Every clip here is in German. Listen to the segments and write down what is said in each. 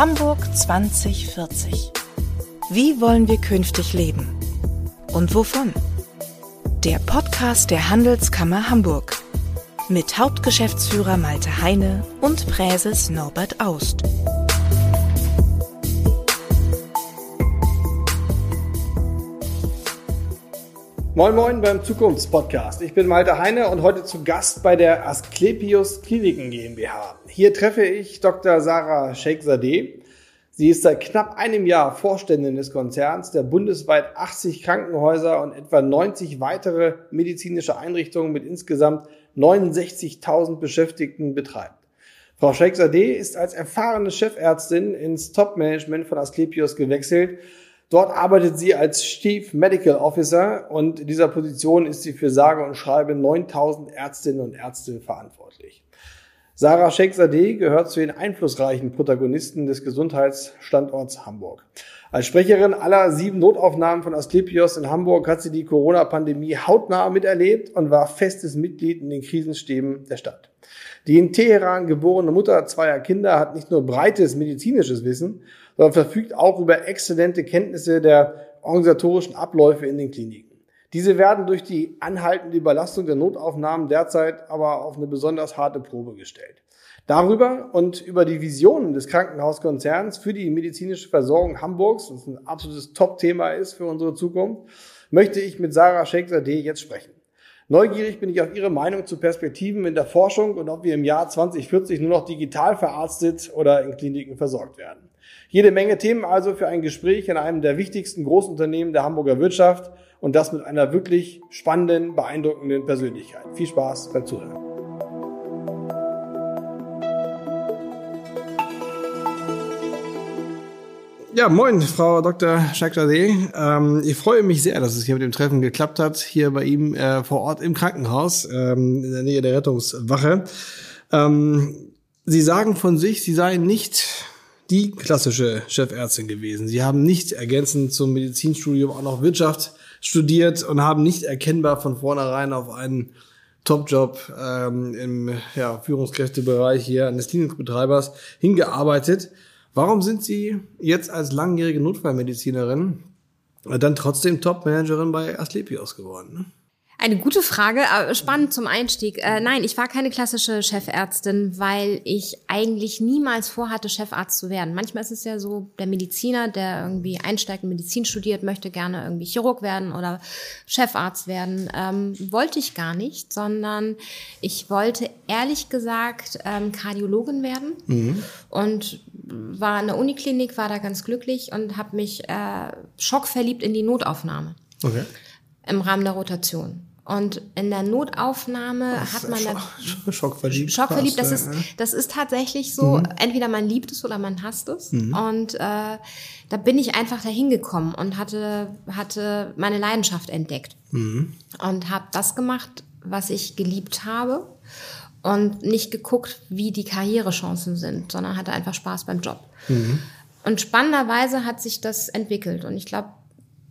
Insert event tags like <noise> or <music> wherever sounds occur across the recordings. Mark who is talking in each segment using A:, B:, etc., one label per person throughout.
A: Hamburg 2040. Wie wollen wir künftig leben? Und wovon? Der Podcast der Handelskammer Hamburg mit Hauptgeschäftsführer Malte Heine und Präses Norbert Aust.
B: Moin Moin beim Zukunftspodcast. Ich bin Malte Heine und heute zu Gast bei der Asklepios Kliniken GmbH. Hier treffe ich Dr. Sarah Sheikhzadeh. Sie ist seit knapp einem Jahr Vorständin des Konzerns, der bundesweit 80 Krankenhäuser und etwa 90 weitere medizinische Einrichtungen mit insgesamt 69.000 Beschäftigten betreibt. Frau Sheikhzadeh ist als erfahrene Chefärztin ins Top-Management von Asklepios gewechselt Dort arbeitet sie als Chief Medical Officer und in dieser Position ist sie für sage und schreibe 9000 Ärztinnen und Ärzte verantwortlich. Sarah Sheikhzadeh gehört zu den einflussreichen Protagonisten des Gesundheitsstandorts Hamburg. Als Sprecherin aller sieben Notaufnahmen von Asklepios in Hamburg hat sie die Corona-Pandemie hautnah miterlebt und war festes Mitglied in den Krisenstäben der Stadt. Die in Teheran geborene Mutter zweier Kinder hat nicht nur breites medizinisches Wissen, sondern verfügt auch über exzellente Kenntnisse der organisatorischen Abläufe in den Kliniken. Diese werden durch die anhaltende Überlastung der Notaufnahmen derzeit aber auf eine besonders harte Probe gestellt. Darüber und über die Visionen des Krankenhauskonzerns für die medizinische Versorgung Hamburgs, das ein absolutes Top-Thema ist für unsere Zukunft, möchte ich mit Sarah Sheikhzadeh jetzt sprechen. Neugierig bin ich auf Ihre Meinung zu Perspektiven in der Forschung und ob wir im Jahr 2040 nur noch digital verarztet oder in Kliniken versorgt werden. Jede Menge Themen also für ein Gespräch in einem der wichtigsten Großunternehmen der Hamburger Wirtschaft und das mit einer wirklich spannenden, beeindruckenden Persönlichkeit. Viel Spaß beim Zuhören. Ja, moin, Frau Dr. Shakradeh. Ähm, ich freue mich sehr, dass es hier mit dem Treffen geklappt hat, hier bei ihm äh, vor Ort im Krankenhaus, ähm, in der Nähe der Rettungswache. Ähm, Sie sagen von sich, Sie seien nicht die klassische Chefärztin gewesen. Sie haben nicht ergänzend zum Medizinstudium auch noch Wirtschaft studiert und haben nicht erkennbar von vornherein auf einen Topjob ähm, im ja, Führungskräftebereich hier eines Klinikbetreibers hingearbeitet. Warum sind Sie jetzt als langjährige Notfallmedizinerin dann trotzdem Topmanagerin bei Asklepios geworden? Ne?
C: Eine gute Frage, spannend zum Einstieg. Äh, nein, ich war keine klassische Chefärztin, weil ich eigentlich niemals vorhatte, Chefarzt zu werden. Manchmal ist es ja so, der Mediziner, der irgendwie einsteigt in Medizin studiert, möchte gerne irgendwie Chirurg werden oder Chefarzt werden. Ähm, wollte ich gar nicht, sondern ich wollte ehrlich gesagt ähm, Kardiologin werden mhm. und war in der Uniklinik, war da ganz glücklich und habe mich äh, schockverliebt in die Notaufnahme. Okay. Im Rahmen der Rotation. Und in der Notaufnahme Ach, hat man
B: Schock, Schockverliebt.
C: Schockverliebt, das ist, das ist tatsächlich so. Mhm. Entweder man liebt es oder man hasst es. Mhm. Und äh, da bin ich einfach dahin gekommen und hatte, hatte meine Leidenschaft entdeckt. Mhm. Und habe das gemacht, was ich geliebt habe. Und nicht geguckt, wie die Karrierechancen sind, sondern hatte einfach Spaß beim Job. Mhm. Und spannenderweise hat sich das entwickelt. Und ich glaube,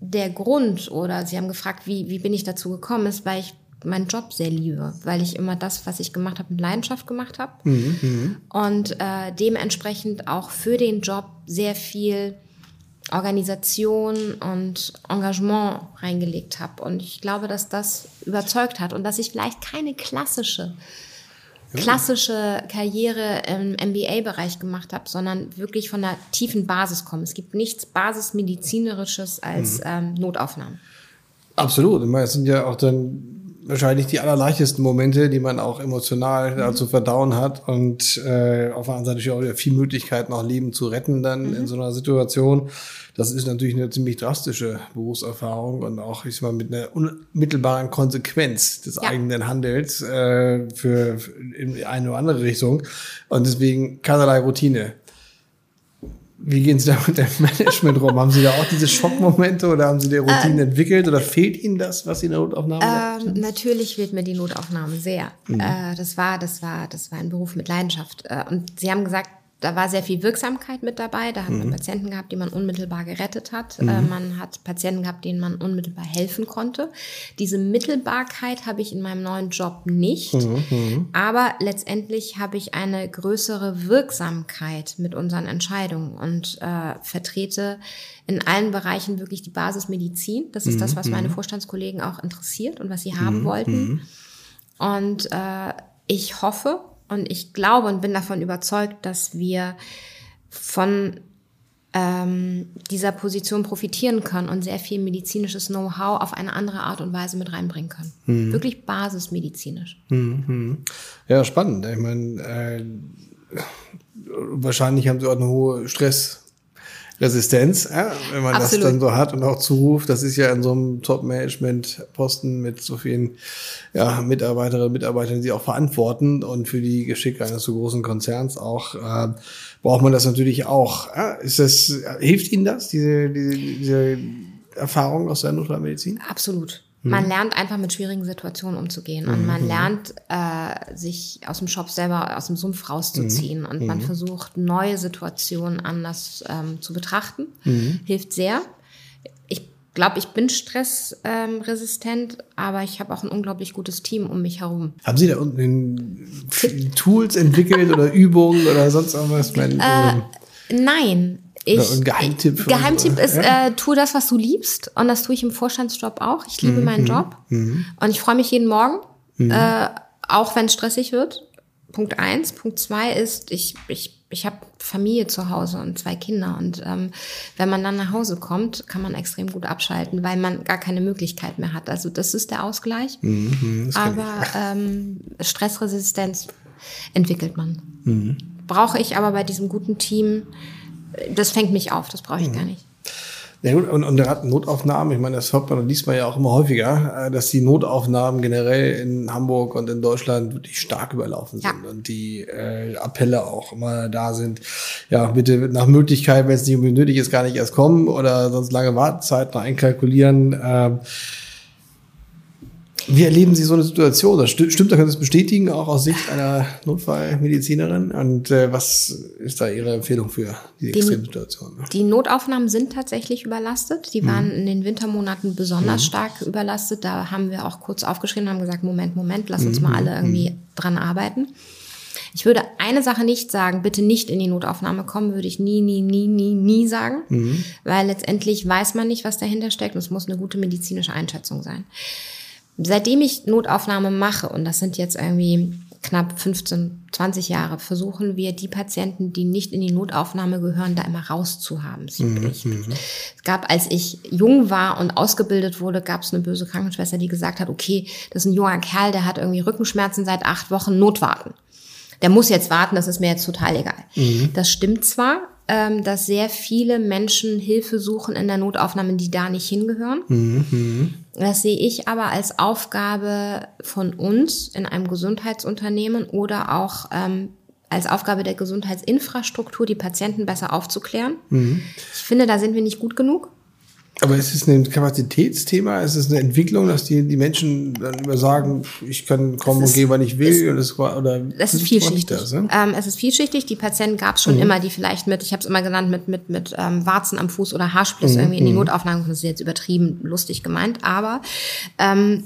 C: der Grund oder Sie haben gefragt, wie, wie bin ich dazu gekommen, ist, weil ich meinen Job sehr liebe, weil ich immer das, was ich gemacht habe, mit Leidenschaft gemacht habe mhm, mhm, und äh, dementsprechend auch für den Job sehr viel Organisation und Engagement reingelegt habe. Und ich glaube, dass das überzeugt hat und dass ich vielleicht keine klassische klassische Karriere im MBA-Bereich gemacht habe, sondern wirklich von der tiefen Basis komme. Es gibt nichts Basismedizinerisches als mhm. ähm, Notaufnahmen.
B: Absolut. Es sind ja auch dann wahrscheinlich die allerleichtesten Momente, die man auch emotional mhm. zu verdauen hat und äh, auf der anderen Seite auch viel Möglichkeiten, auch Leben zu retten dann mhm. in so einer Situation. Das ist natürlich eine ziemlich drastische Berufserfahrung und auch, ich sag mal, mit einer unmittelbaren Konsequenz des ja. eigenen Handels äh, für, für in eine oder andere Richtung und deswegen keinerlei Routine. Wie gehen Sie da mit dem Management rum? haben Sie da auch diese Schockmomente oder haben Sie die Routine ähm, entwickelt oder fehlt Ihnen das, was Sie in der Notaufnahme
C: ähm, Natürlich fehlt mir die Notaufnahme sehr. Mhm. Äh, das war, das war, das war ein Beruf mit Leidenschaft. Äh, und Sie haben gesagt, da war sehr viel Wirksamkeit mit dabei. Da hat man Patienten gehabt, die man unmittelbar gerettet hat. Äh, man hat Patienten gehabt, denen man unmittelbar helfen konnte. Diese Mittelbarkeit habe ich in meinem neuen Job nicht. Aber letztendlich habe ich eine größere Wirksamkeit mit unseren Entscheidungen und äh, vertrete in allen Bereichen wirklich die Basismedizin. Das ist das, was meine Vorstandskollegen auch interessiert und was sie haben wollten. Und äh, ich hoffe und ich glaube und bin davon überzeugt, dass wir von ähm, dieser Position profitieren können und sehr viel medizinisches Know-how auf eine andere Art und Weise mit reinbringen können. Wirklich basismedizinisch.
B: Ja, spannend. Ich meine, äh, wahrscheinlich haben sie auch eine hohe Stressresistenz, ja, wenn man
C: Absolut.
B: das dann so hat und auch zuruft. Das ist ja in so einem Top-Management-Posten mit so vielen ja, Mitarbeiterinnen und Mitarbeitern, die auch verantworten und für die Geschicke eines so großen Konzerns auch äh, braucht man das natürlich auch. Ja, ist das, hilft Ihnen das, diese, diese, diese Erfahrung aus der Notfallmedizin?
C: Absolut. Man lernt einfach mit schwierigen Situationen umzugehen und man lernt, äh, sich aus dem Shop selber, aus dem Sumpf rauszuziehen und man versucht, neue Situationen anders ähm, zu betrachten. Hilft sehr. Ich glaube, ich bin stressresistent, aber ich habe auch ein unglaublich gutes Team um mich herum.
B: Haben Sie da unten Tools entwickelt oder <laughs> Übungen oder sonst irgendwas? Ich meine,
C: Nein. Ich,
B: ein Geheimtipp für
C: Geheimtipp
B: unsere-
C: ist, äh, tu das, was du liebst. Und das tue ich im Vorstandsjob auch. Ich liebe meinen Job. Und ich freue mich jeden Morgen, äh, auch wenn es stressig wird. Punkt eins. Punkt zwei ist, ich, ich, ich habe Familie zu Hause und zwei Kinder. Und ähm, wenn man dann nach Hause kommt, kann man extrem gut abschalten, weil man gar keine Möglichkeit mehr hat. Also das ist der Ausgleich. Aber <laughs> ähm, Stressresistenz entwickelt man. Brauche ich aber bei diesem guten Team, das fängt mich auf, das brauche ich gar nicht.
B: Ja gut, und, und gerade Notaufnahmen, ich meine, das hört man und liest man ja auch immer häufiger, äh, dass die Notaufnahmen generell in Hamburg und in Deutschland wirklich stark überlaufen
C: Ja.
B: sind und die äh, Appelle auch immer da sind. Ja, bitte nach Möglichkeit, wenn es nicht unbedingt nötig ist, gar nicht erst kommen oder sonst lange Wartezeiten einkalkulieren. Ähm, wie erleben Sie so eine Situation? Das sti- stimmt, da können Sie es bestätigen, auch aus Sicht einer Notfallmedizinerin. Und äh, was ist da Ihre Empfehlung für diese
C: Die-
B: Extremsituation?
C: Die Notaufnahmen sind tatsächlich überlastet. Die waren in den Wintermonaten besonders stark überlastet. Da haben wir auch kurz aufgeschrieben und haben gesagt, Moment, Moment, lass uns mal alle irgendwie dran arbeiten. Ich würde eine Sache nicht sagen, bitte nicht in die Notaufnahme kommen, würde ich nie, nie, nie, nie, nie sagen, weil letztendlich weiß man nicht, was dahinter steckt und es muss eine gute medizinische Einschätzung sein. Seitdem ich Notaufnahme mache, und das sind jetzt irgendwie knapp 15, 20 Jahre, versuchen wir die Patienten, die nicht in die Notaufnahme gehören, da immer rauszuhaben. Es ich- Es gab, als ich jung war und ausgebildet wurde, gab es eine böse Krankenschwester, die gesagt hat, okay, das ist ein junger Kerl, der hat irgendwie Rückenschmerzen seit acht Wochen, Notwarten. Der muss jetzt warten, das ist mir jetzt total egal. Das stimmt zwar, ähm, dass sehr viele Menschen Hilfe suchen in der Notaufnahme, die da nicht hingehören. Das sehe ich aber als Aufgabe von uns in einem Gesundheitsunternehmen oder auch ähm, als Aufgabe der Gesundheitsinfrastruktur, die Patienten besser aufzuklären. Ich finde, da sind wir nicht gut genug.
B: Aber ist es ein Kapazitätsthema? Ist es eine Entwicklung, dass die, die Menschen dann immer sagen, ich kann kommen
C: Es
B: und
C: ist-
B: gehen, wann ich will? und das, war- oder
C: Es ist vielschichtig.
B: Das, ne?
C: ähm, es ist vielschichtig. Die Patienten gab es schon immer, die vielleicht mit, ich habe es immer genannt, mit, mit, mit ähm, Warzen am Fuß oder Haarspliss irgendwie in die Notaufnahme. Das ist jetzt übertrieben lustig gemeint, aber ähm,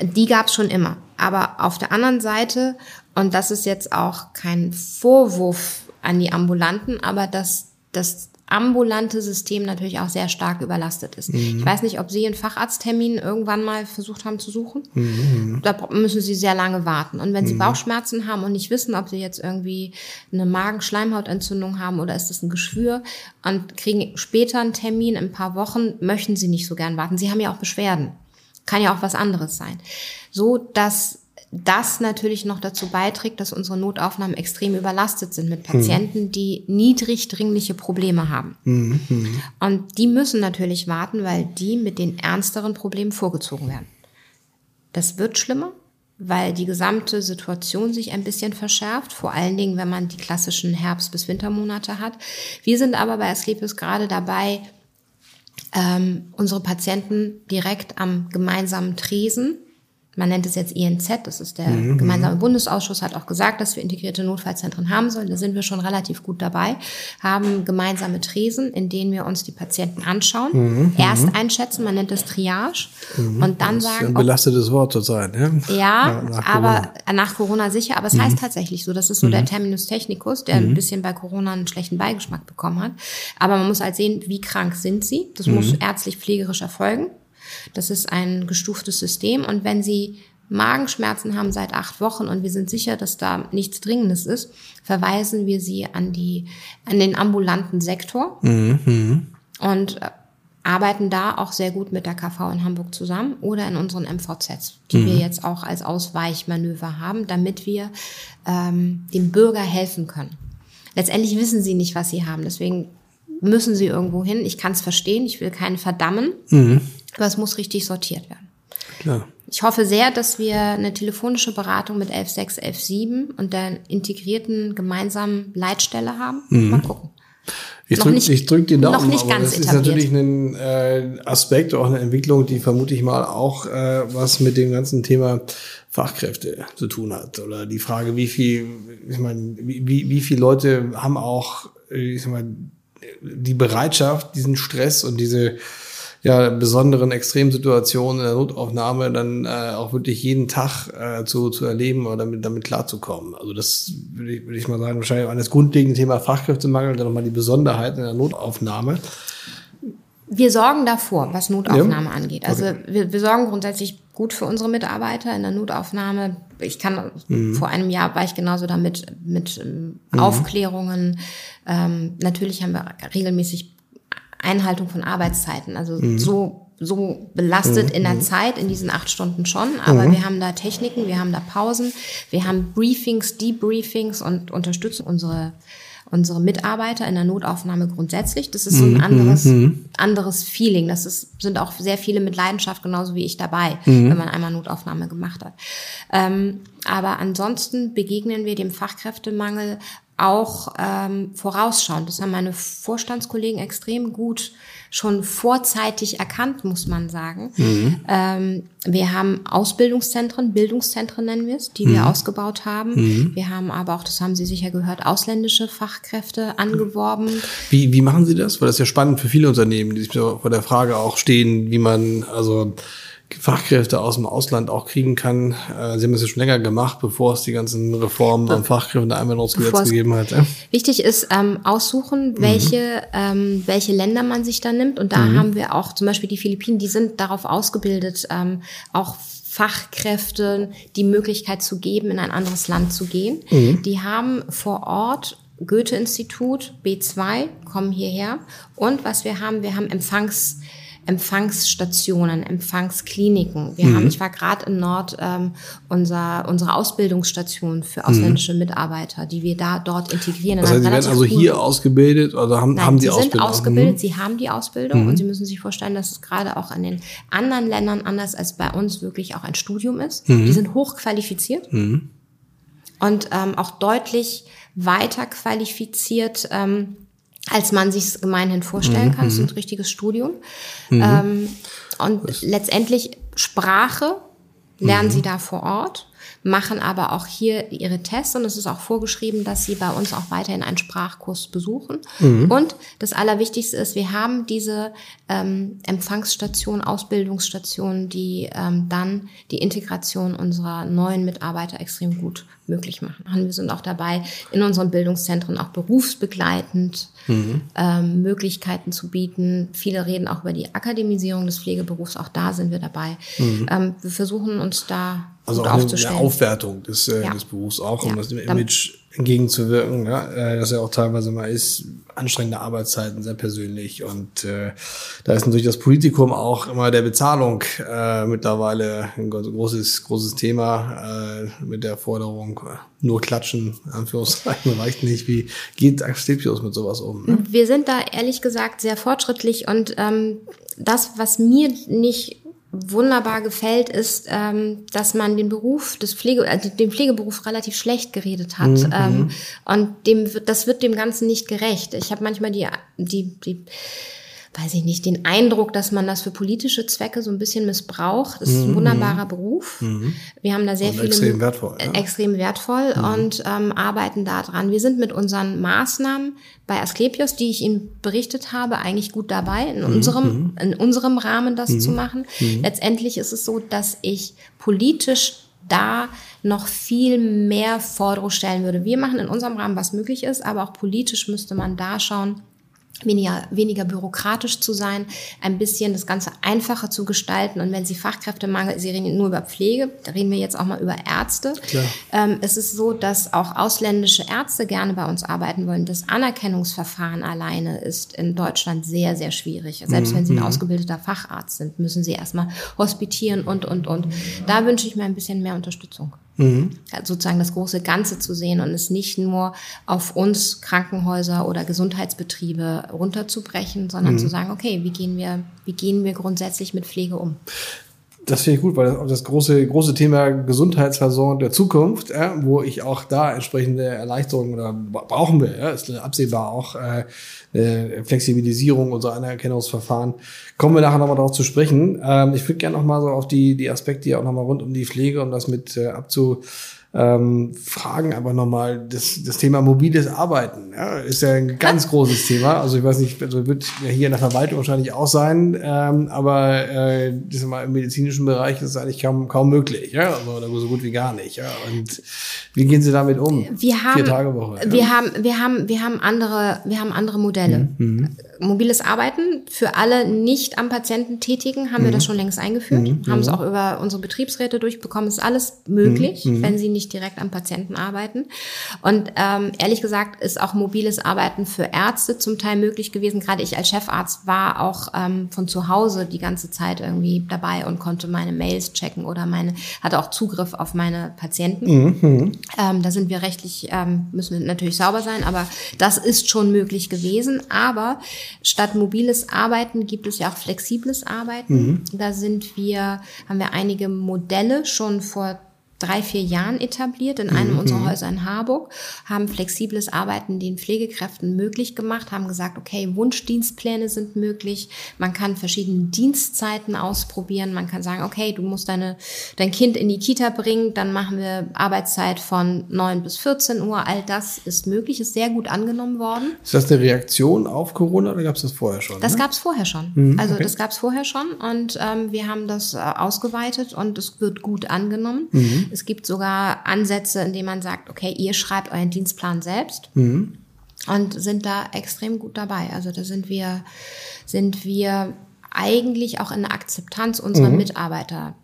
C: die gab es schon immer. Aber auf der anderen Seite, und das ist jetzt auch kein Vorwurf an die Ambulanten, aber dass das ambulante System natürlich auch sehr stark überlastet ist. Ich weiß nicht, ob Sie einen Facharzttermin irgendwann mal versucht haben zu suchen. Da müssen Sie sehr lange warten. Und wenn Sie Bauchschmerzen haben und nicht wissen, ob Sie jetzt irgendwie eine Magenschleimhautentzündung haben oder ist das ein Geschwür und kriegen später einen Termin in ein paar Wochen, möchten Sie nicht so gern warten. Sie haben ja auch Beschwerden. Kann ja auch was anderes sein. So, dass das natürlich noch dazu beiträgt, dass unsere Notaufnahmen extrem überlastet sind mit Patienten, die niedrig dringliche Probleme haben. Und die müssen natürlich warten, weil die mit den ernsteren Problemen vorgezogen werden. Das wird schlimmer, weil die gesamte Situation sich ein bisschen verschärft, vor allen Dingen, wenn man die klassischen Herbst- bis Wintermonate hat. Wir sind aber bei Asklepios gerade dabei, ähm, unsere Patienten direkt am gemeinsamen Tresen man nennt es jetzt INZ, das ist der mhm. gemeinsame Bundesausschuss, hat auch gesagt, dass wir integrierte Notfallzentren haben sollen. Da sind wir schon relativ gut dabei, haben gemeinsame Tresen, in denen wir uns die Patienten anschauen, mhm. erst mhm. einschätzen, man nennt das Triage mhm. und dann
B: das
C: sagen.
B: Ist ein belastetes Wort zurzeit, ne?
C: Ja, ja nach aber nach Corona sicher, aber es heißt mhm. tatsächlich so, das ist so der mhm. Terminus technicus, der ein bisschen bei Corona einen schlechten Beigeschmack bekommen hat. Aber man muss halt sehen, wie krank sind sie. Das muss ärztlich pflegerisch erfolgen. Das ist ein gestuftes System. Und wenn Sie Magenschmerzen haben seit acht Wochen und wir sind sicher, dass da nichts Dringendes ist, verweisen wir Sie an die, an den ambulanten Sektor. Mhm. Und äh, arbeiten da auch sehr gut mit der KV in Hamburg zusammen oder in unseren MVZs, die mhm. wir jetzt auch als Ausweichmanöver haben, damit wir ähm, dem Bürger helfen können. Letztendlich wissen sie nicht, was sie haben, deswegen müssen sie irgendwo hin. Ich kann es verstehen, ich will keinen verdammen. Mhm. Aber es muss richtig sortiert werden. Klar. Ich hoffe sehr, dass wir eine telefonische Beratung mit 11.6, 11.7 und der integrierten gemeinsamen Leitstelle haben. Mhm. Mal gucken.
B: Ich drücke drück die Daumen,
C: noch nicht ganz
B: das etabliert. ist natürlich ein äh, Aspekt, auch eine Entwicklung, die vermute ich mal auch äh, was mit dem ganzen Thema Fachkräfte zu tun hat. Oder die Frage, wie viel, ich meine, wie, wie, wie viele Leute haben auch, ich sag mal, die Bereitschaft, diesen Stress und diese ja, besonderen Extremsituationen in der Notaufnahme dann äh, auch wirklich jeden Tag äh, zu, zu erleben oder damit, damit klarzukommen. Also das würde ich, würde ich mal sagen, wahrscheinlich an das grundlegende Thema Fachkräftemangel, dann nochmal die Besonderheiten in der Notaufnahme.
C: Wir sorgen davor, was Notaufnahme ja. angeht. Also okay. wir, wir sorgen grundsätzlich gut für unsere Mitarbeiter in der Notaufnahme. Ich kann mhm. vor einem Jahr war ich genauso damit mit ähm, mhm. Aufklärungen. Ähm, natürlich haben wir regelmäßig Einhaltung von Arbeitszeiten. Also mhm. so so belastet mhm. in der mhm. Zeit, in diesen acht Stunden schon, aber mhm. wir haben da Techniken, wir haben da Pausen, wir haben Briefings, Debriefings und unterstützen unsere unsere Mitarbeiter in der Notaufnahme grundsätzlich. Das ist so ein mhm. anderes, mhm. anderes Feeling. Das ist, sind auch sehr viele mit Leidenschaft, genauso wie ich dabei, mhm. wenn man einmal Notaufnahme gemacht hat. Ähm, aber ansonsten begegnen wir dem Fachkräftemangel auch ähm, vorausschauend. Das haben meine Vorstandskollegen extrem gut schon vorzeitig erkannt, muss man sagen. Mhm. Ähm, wir haben Ausbildungszentren, Bildungszentren nennen wir es, die mhm. wir ausgebaut haben. Mhm. Wir haben aber auch, das haben Sie sicher gehört, ausländische Fachkräfte angeworben.
B: Wie, wie machen Sie das? Weil das ist ja spannend für viele Unternehmen, die sich vor der Frage auch stehen, wie man, also Fachkräfte aus dem Ausland auch kriegen kann. Äh, Sie haben es ja schon länger gemacht, bevor es die ganzen Reformen am Einwanderungsgesetz gegeben hat. Ja?
C: Wichtig ist ähm, aussuchen, welche, mhm. ähm, welche Länder man sich da nimmt. Und da mhm. haben wir auch zum Beispiel die Philippinen, die sind darauf ausgebildet, ähm, auch Fachkräfte die Möglichkeit zu geben, in ein anderes Land zu gehen. Mhm. Die haben vor Ort Goethe-Institut, B2, kommen hierher. Und was wir haben, wir haben Empfangs- Empfangsstationen, Empfangskliniken. Wir mhm. haben, ich war gerade in Nord ähm, unser, unsere Ausbildungsstation für ausländische mhm. Mitarbeiter, die wir da dort integrieren.
B: Das heißt, Sie werden also hier ausgebildet oder haben,
C: Nein,
B: haben die
C: sie
B: Ausbildung?
C: Sie sind ausgebildet, mhm. sie haben die Ausbildung mhm. und Sie müssen sich vorstellen, dass es gerade auch an den anderen Ländern anders als bei uns wirklich auch ein Studium ist. Mhm. Die sind hochqualifiziert mhm. und ähm, auch deutlich weiter qualifiziert ähm, als man sich gemeinhin vorstellen mhm. kann. Es ist ein mhm. richtiges Studium. Mhm. Ähm, und das letztendlich Sprache lernen sie da vor Ort machen aber auch hier ihre Tests und es ist auch vorgeschrieben, dass sie bei uns auch weiterhin einen Sprachkurs besuchen. Mhm. Und das Allerwichtigste ist, wir haben diese ähm, Empfangsstation, Ausbildungsstation, die ähm, dann die Integration unserer neuen Mitarbeiter extrem gut möglich machen. Wir sind auch dabei, in unseren Bildungszentren auch berufsbegleitend mhm. ähm, Möglichkeiten zu bieten. Viele reden auch über die Akademisierung des Pflegeberufs. Auch da sind wir dabei. Mhm. Ähm, wir versuchen uns da
B: also auch eine, eine, Aufwertung des, äh, ja. des Berufs auch, um ja. das Image entgegenzuwirken, ja, äh, dass ja auch teilweise mal ist, anstrengende Arbeitszeiten, sehr persönlich. Und äh, da ist natürlich das Politikum auch immer der Bezahlung äh, mittlerweile ein großes, großes Thema äh, mit der Forderung, äh, nur klatschen, Anführungszeichen, <laughs> reicht nicht. Wie geht Asklepios mit sowas um?
C: Ne? Wir sind da ehrlich gesagt sehr fortschrittlich und ähm, das, was mir nicht wunderbar gefällt, ist, ähm, dass man den Beruf des Pflege, also den Pflegeberuf relativ schlecht geredet hat. Mhm. Ähm, mhm. und dem, das wird dem Ganzen nicht gerecht. Ich habe manchmal die, die, die weiß ich nicht, den Eindruck, dass man das für politische Zwecke so ein bisschen missbraucht. Das ist ein mhm. wunderbarer Beruf. Mhm. Wir haben da sehr und viele
B: extrem wertvoll,
C: ja. extrem wertvoll mhm. und ähm, arbeiten da dran. Wir sind mit unseren Maßnahmen bei Asklepios, die ich Ihnen berichtet habe, eigentlich gut dabei, in mhm. unserem mhm. in unserem Rahmen das zu machen. Letztendlich ist es so, dass ich politisch da noch viel mehr Forderungen stellen würde. Wir machen in unserem Rahmen, was möglich ist, aber auch politisch müsste man da schauen, weniger, weniger bürokratisch zu sein, ein bisschen das Ganze einfacher zu gestalten. Und wenn Sie Fachkräftemangel, Sie reden nur über Pflege, da reden wir jetzt auch mal über Ärzte. Ähm, es ist so, dass auch ausländische Ärzte gerne bei uns arbeiten wollen. Das Anerkennungsverfahren alleine ist in Deutschland sehr, sehr schwierig. Selbst mhm. wenn Sie ein mhm. ausgebildeter Facharzt sind, müssen Sie erstmal hospitieren und, und, und. Da wünsche ich mir ein bisschen mehr Unterstützung. Mhm. Sozusagen das große Ganze zu sehen und es nicht nur auf uns Krankenhäuser oder Gesundheitsbetriebe runterzubrechen, sondern mhm. zu sagen, okay, wie gehen wir, wie gehen wir grundsätzlich mit Pflege um?
B: Das finde ich gut, weil das, das große, große Thema Gesundheitsversorgung der Zukunft, ja, wo ich auch da entsprechende Erleichterungen oder brauchen wir, ja, ist absehbar auch äh, äh, Flexibilisierung unserer Anerkennungsverfahren. Kommen wir nachher nochmal darauf zu sprechen. Ähm, ich würde gerne nochmal so auf die, die Aspekte auch nochmal rund um die Pflege, um das mit äh, abzu ähm, fragen aber nochmal das, das Thema mobiles Arbeiten. Ja, ist ja ein ganz großes <laughs> Thema. Also ich weiß nicht, also wird ja hier in der Verwaltung wahrscheinlich auch sein, ähm, aber äh, das mal im medizinischen Bereich ist es eigentlich kaum, kaum möglich, ja, also so gut wie gar nicht. Ja. Und wie gehen Sie damit um?
C: Wir haben, Vier Tage Woche. Ja? Wir haben, wir haben, wir haben andere, wir haben andere Modelle. Mhm mobiles Arbeiten für alle nicht am Patienten tätigen haben mhm. wir das schon längst eingeführt, mhm. haben es auch über unsere Betriebsräte durchbekommen. Ist alles möglich, mhm. wenn sie nicht direkt am Patienten arbeiten. Und ähm, ehrlich gesagt ist auch mobiles Arbeiten für Ärzte zum Teil möglich gewesen. Gerade ich als Chefarzt war auch ähm, von zu Hause die ganze Zeit irgendwie dabei und konnte meine Mails checken oder meine hatte auch Zugriff auf meine Patienten. Mhm. Ähm, da sind wir rechtlich ähm, müssen wir natürlich sauber sein, aber das ist schon möglich gewesen. Aber Statt mobiles Arbeiten gibt es ja auch flexibles Arbeiten. Mhm. Da sind wir, haben wir einige Modelle schon vor drei, vier Jahren etabliert in einem mhm. unserer Häuser in Harburg, haben flexibles Arbeiten den Pflegekräften möglich gemacht, haben gesagt, okay, Wunschdienstpläne sind möglich, man kann verschiedene Dienstzeiten ausprobieren, man kann sagen, okay, du musst deine, dein Kind in die Kita bringen, dann machen wir Arbeitszeit von 9 bis 14 Uhr, all das ist möglich, ist sehr gut angenommen worden.
B: Ist das eine Reaktion auf Corona oder gab es das vorher schon?
C: Das ne? gab es vorher schon. Mhm, also okay. das gab es vorher schon und ähm, wir haben das äh, ausgeweitet und es wird gut angenommen. Mhm. Es gibt sogar Ansätze, in denen man sagt, okay, ihr schreibt euren Dienstplan selbst. Mhm. Und sind da extrem gut dabei. Also da sind wir, sind wir eigentlich auch in der Akzeptanz unserer mhm. Mitarbeiter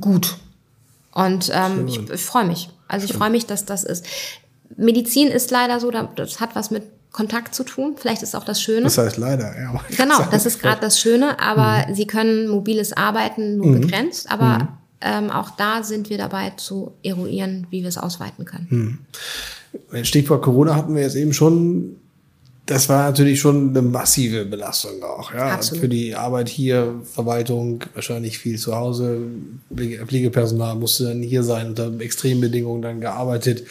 C: gut. Und ähm, ich, ich freue mich. Also ich freue mich, dass das ist. Medizin ist leider so, das hat was mit Kontakt zu tun. Vielleicht ist auch das Schöne.
B: Das heißt leider, ja.
C: Genau, <laughs> das ist gerade das Schöne, aber mhm. sie können mobiles Arbeiten nur mhm. begrenzt, aber mhm. Ähm, auch da sind wir dabei zu eruieren, wie wir es ausweiten können.
B: Hm. Stichwort Corona hatten wir jetzt eben schon. Das war natürlich schon eine massive Belastung auch, ja. Absolut. Für die Arbeit hier, Verwaltung, wahrscheinlich viel zu Hause. Pflegepersonal musste dann hier sein, unter Extrembedingungen dann gearbeitet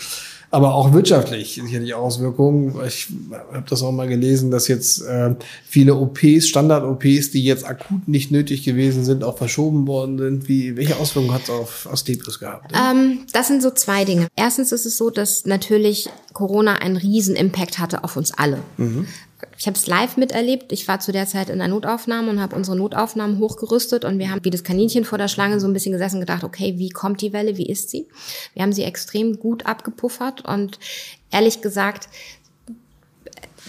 B: aber auch wirtschaftlich sicherlich Auswirkungen. Ich habe das auch mal gelesen, dass jetzt äh, viele OPs, Standard-OPs, die jetzt akut nicht nötig gewesen sind, auch verschoben worden sind. Wie, welche Auswirkungen hat es auf Asklepios gehabt?
C: Ähm, das sind so zwei Dinge. Erstens ist es so, dass natürlich Corona einen riesen Impact hatte auf uns alle. Mhm ich habe es live miterlebt. Ich war zu der Zeit in der Notaufnahme und habe unsere Notaufnahmen hochgerüstet und wir haben wie das Kaninchen vor der Schlange so ein bisschen gesessen und gedacht, okay, wie kommt die Welle, wie ist sie? Wir haben sie extrem gut abgepuffert und ehrlich gesagt,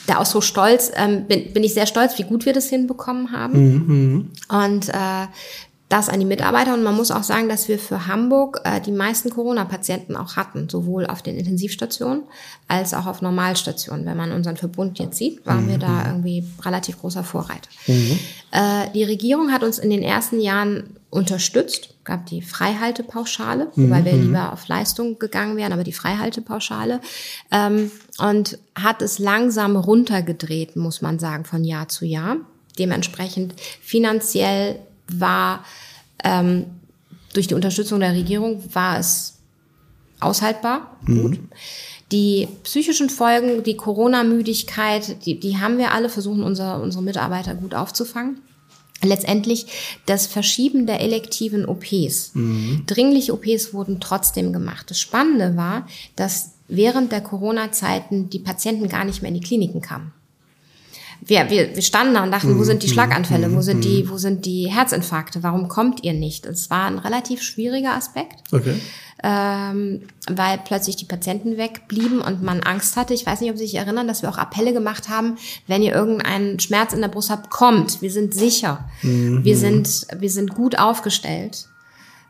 C: der Ausdruck stolz, ähm, bin, bin ich sehr stolz, wie gut wir das hinbekommen haben. Mhm. Und äh, das an die Mitarbeiter. Und man muss auch sagen, dass wir für Hamburg äh, die meisten Corona-Patienten auch hatten, sowohl auf den Intensivstationen als auch auf Normalstationen. Wenn man unseren Verbund jetzt sieht, waren mhm. wir da irgendwie relativ großer Vorreiter. Mhm. Äh, die Regierung hat uns in den ersten Jahren unterstützt, gab die Freihaltepauschale, mhm. wobei wir mhm. lieber auf Leistung gegangen wären, aber die Freihaltepauschale ähm, und hat es langsam runtergedreht, muss man sagen, von Jahr zu Jahr. Dementsprechend finanziell war ähm, durch die Unterstützung der Regierung war es aushaltbar, mhm. gut. Die psychischen Folgen, die Corona-Müdigkeit, die, die haben wir alle, versuchen unser, unsere Mitarbeiter gut aufzufangen letztendlich das Verschieben der elektiven OPs. Mhm. Dringliche OPs wurden trotzdem gemacht. Das Spannende war, dass während der Corona-Zeiten die Patienten gar nicht mehr in die Kliniken kamen. Wir, wir, wir standen da und dachten, mhm. wo sind die mhm. Schlaganfälle, wo mhm. sind die, mhm. wo sind die Herzinfarkte, warum kommt ihr nicht? Es war ein relativ schwieriger Aspekt. Okay ähm, weil plötzlich die Patienten wegblieben und man Angst hatte. Ich weiß nicht, ob Sie sich erinnern, dass wir auch Appelle gemacht haben, wenn ihr irgendeinen Schmerz in der Brust habt, kommt, wir sind sicher, mhm. wir sind, wir sind gut aufgestellt.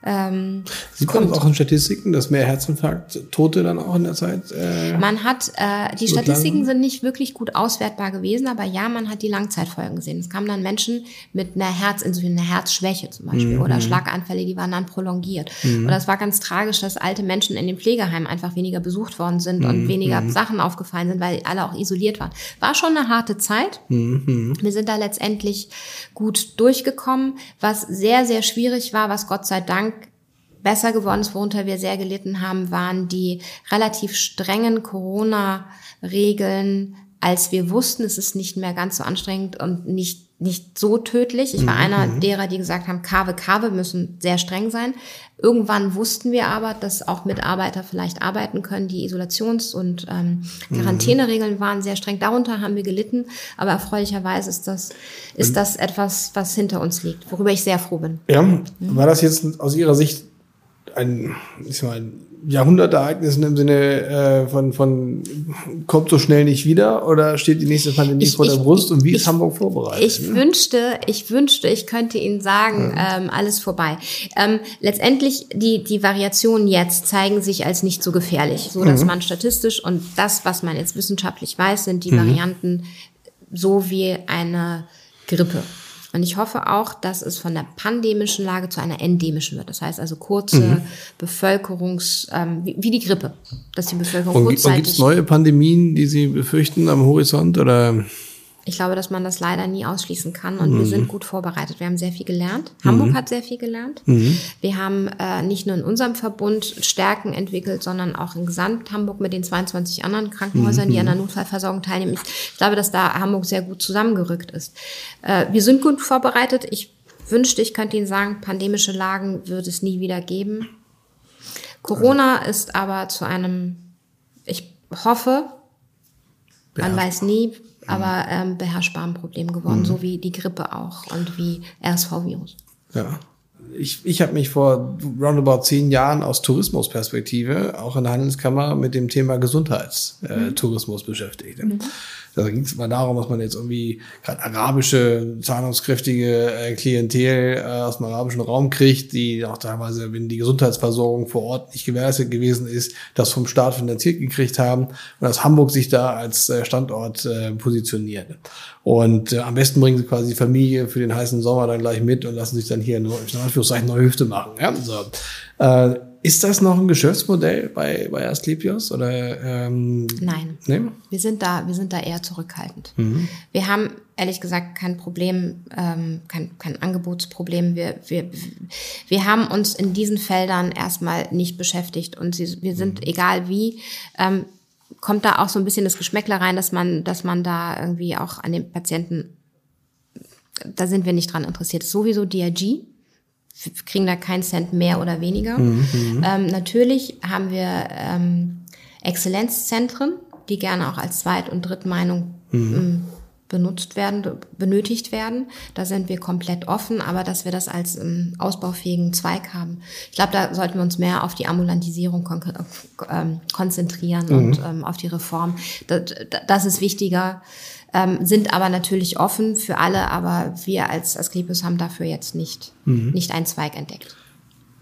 B: Ähm, Sieht man auch in Statistiken, dass mehr Herzinfarkt-Tote dann auch in der Zeit?
C: Äh, man hat, äh, die Statistiken sind nicht wirklich gut auswertbar gewesen, aber ja, man hat die Langzeitfolgen gesehen. Es kamen dann Menschen mit einer Herzinsuffizient, einer Herzschwäche zum Beispiel mhm. oder Schlaganfälle, die waren dann prolongiert. Mhm. Und das war ganz tragisch, dass alte Menschen in den Pflegeheimen einfach weniger besucht worden sind mhm. und weniger mhm. Sachen aufgefallen sind, weil alle auch isoliert waren. War schon eine harte Zeit. Mhm. Wir sind da letztendlich gut durchgekommen. Was sehr, sehr schwierig war, was Gott sei Dank besser geworden ist, worunter wir sehr gelitten haben, waren die relativ strengen Corona-Regeln, als wir wussten, es ist nicht mehr ganz so anstrengend und nicht nicht so tödlich. Ich war mhm. einer mhm. derer, die gesagt haben, Kave, Kave müssen sehr streng sein. Irgendwann wussten wir aber, dass auch Mitarbeiter vielleicht arbeiten können. Die Isolations- und ähm, mhm. Quarantäneregeln waren sehr streng. Darunter haben wir gelitten. Aber erfreulicherweise ist das, ist das etwas, was hinter uns liegt, worüber ich sehr froh bin.
B: Ja, mhm. war das jetzt aus Ihrer Sicht ein, ich mal, Jahrhundertereignis im Sinne äh, von, von kommt so schnell nicht wieder oder steht die nächste Pandemie ich, vor der Brust und wie ich, ist Hamburg vorbereitet?
C: Ich ne? wünschte, ich wünschte, ich könnte Ihnen sagen, ja. ähm, alles vorbei. Ähm, letztendlich die die Variationen jetzt zeigen sich als nicht so gefährlich, so dass mhm. man statistisch und das, was man jetzt wissenschaftlich weiß, sind die mhm. Varianten so wie eine Grippe. Und ich hoffe auch, dass es von der pandemischen Lage zu einer endemischen wird. Das heißt also kurze mhm. Bevölkerungs, ähm, wie, wie, die Grippe, dass die Bevölkerung
B: und, kurzzeitig. Und gibt es neue Pandemien, die Sie befürchten am Horizont oder?
C: Ich glaube, dass man das leider nie ausschließen kann und mhm. wir sind gut vorbereitet. Wir haben sehr viel gelernt. Mhm. Hamburg hat sehr viel gelernt. Mhm. Wir haben äh, nicht nur in unserem Verbund Stärken entwickelt, sondern auch in Gesamt Hamburg mit den 22 anderen Krankenhäusern, die an der mhm. Notfallversorgung teilnehmen. Ich glaube, dass da Hamburg sehr gut zusammengerückt ist. Äh, wir sind gut vorbereitet. Ich wünschte, ich könnte Ihnen sagen, pandemische Lagen wird es nie wieder geben. Corona ist aber zu einem, ich hoffe, man ja. weiß nie, aber ähm, beherrschbaren Problem geworden, mhm. so wie die Grippe auch und wie RSV-Virus.
B: Ja. Ich, ich habe mich vor roundabout zehn Jahren aus Tourismusperspektive auch in der Handelskammer mit dem Thema Gesundheitstourismus äh, mhm. beschäftigt. Mhm. Da ging es mal darum, dass man jetzt irgendwie gerade arabische, zahlungskräftige äh, Klientel äh, aus dem arabischen Raum kriegt, die auch teilweise, wenn die Gesundheitsversorgung vor Ort nicht gewährleistet gewesen ist, das vom Staat finanziert gekriegt haben und dass Hamburg sich da als äh, Standort positioniert. Und am besten bringen sie quasi die Familie für den heißen Sommer dann gleich mit und lassen sich dann hier nur, in Anführungszeichen, neue Hüfte machen. Ja? So. Ist das noch ein Geschäftsmodell bei, bei Asklepios oder?
C: Ähm, Nein. Nee? Wir sind da, wir sind da eher zurückhaltend. Mhm. Wir haben ehrlich gesagt kein Problem, ähm, kein, kein Angebotsproblem. Wir, wir, wir haben uns in diesen Feldern erstmal nicht beschäftigt und sie, wir sind, mhm. egal wie, ähm, kommt da auch so ein bisschen das Geschmäckler rein, dass man, dass man da irgendwie auch an den Patienten, da sind wir nicht dran interessiert. Sowieso DRG kriegen da keinen Cent mehr oder weniger. Mhm, mhm. Ähm, natürlich haben wir ähm, Exzellenzzentren, die gerne auch als Zweit- und Drittmeinung mhm. Ähm, benutzt werden, benötigt werden. Da sind wir komplett offen, aber dass wir das als ähm, ausbaufähigen Zweig haben. Ich glaube, da sollten wir uns mehr auf die Ambulantisierung kon ähm, konzentrieren mhm. und ähm, auf die Reform. Das, das ist wichtiger ähm, sind aber natürlich offen für alle, aber wir als Asklepios haben dafür jetzt nicht, mhm. nicht einen Zweig entdeckt.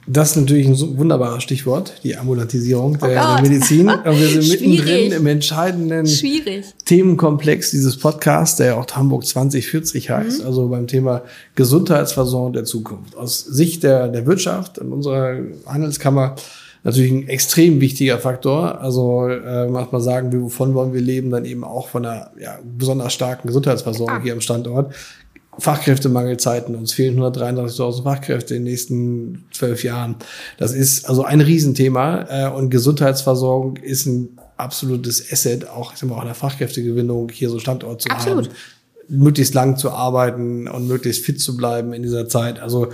B: Das ist natürlich ein wunderbares Stichwort, die Ambulantisierung oh der, der, Medizin. <laughs> Und wir sind mittendrin im entscheidenden Schwierig. Themenkomplex dieses Podcasts, der auch Hamburg 2040 heißt, mhm. also beim Thema Gesundheitsversorgung der Zukunft. Aus Sicht der, der Wirtschaft und unserer Handelskammer natürlich ein extrem wichtiger Faktor. Also äh, manchmal sagen wir, wovon wollen wir leben, dann eben auch von einer ja, besonders starken Gesundheitsversorgung ah. hier am Standort. Fachkräftemangelzeiten, uns fehlen 133.000 Fachkräfte in den nächsten zwölf Jahren. Das ist also ein Riesenthema äh, und Gesundheitsversorgung ist ein absolutes Asset, auch, ich sag mal, auch in der Fachkräftegewinnung hier so Standort zu Absolut. haben möglichst lang zu arbeiten und möglichst fit zu bleiben in dieser Zeit. Also